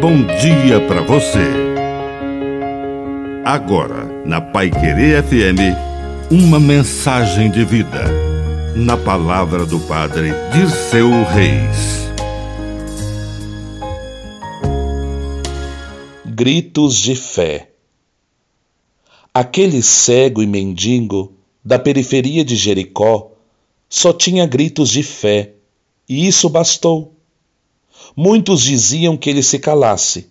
bom dia para você. Agora, na Pai Querer FM, uma mensagem de vida. Na palavra do Padre Dirceu Reis. Gritos de fé. Aquele cego e mendigo da periferia de Jericó só tinha gritos de fé, e isso bastou. Muitos diziam que ele se calasse,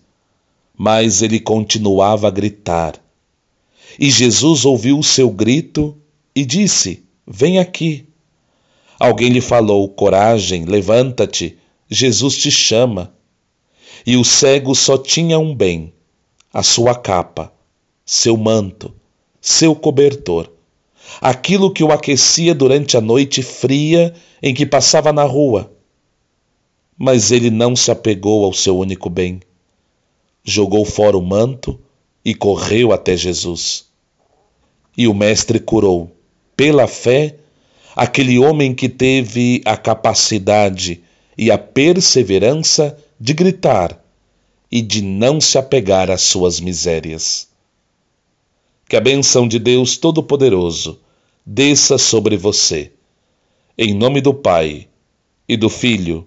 mas ele continuava a gritar. E Jesus ouviu o seu grito e disse: Vem aqui. Alguém lhe falou: Coragem, levanta-te, Jesus te chama. E o cego só tinha um bem: a sua capa, seu manto, seu cobertor, aquilo que o aquecia durante a noite fria em que passava na rua mas ele não se apegou ao seu único bem. Jogou fora o manto e correu até Jesus. E o Mestre curou, pela fé, aquele homem que teve a capacidade e a perseverança de gritar e de não se apegar às suas misérias. Que a bênção de Deus Todo-Poderoso desça sobre você. Em nome do Pai, e do Filho,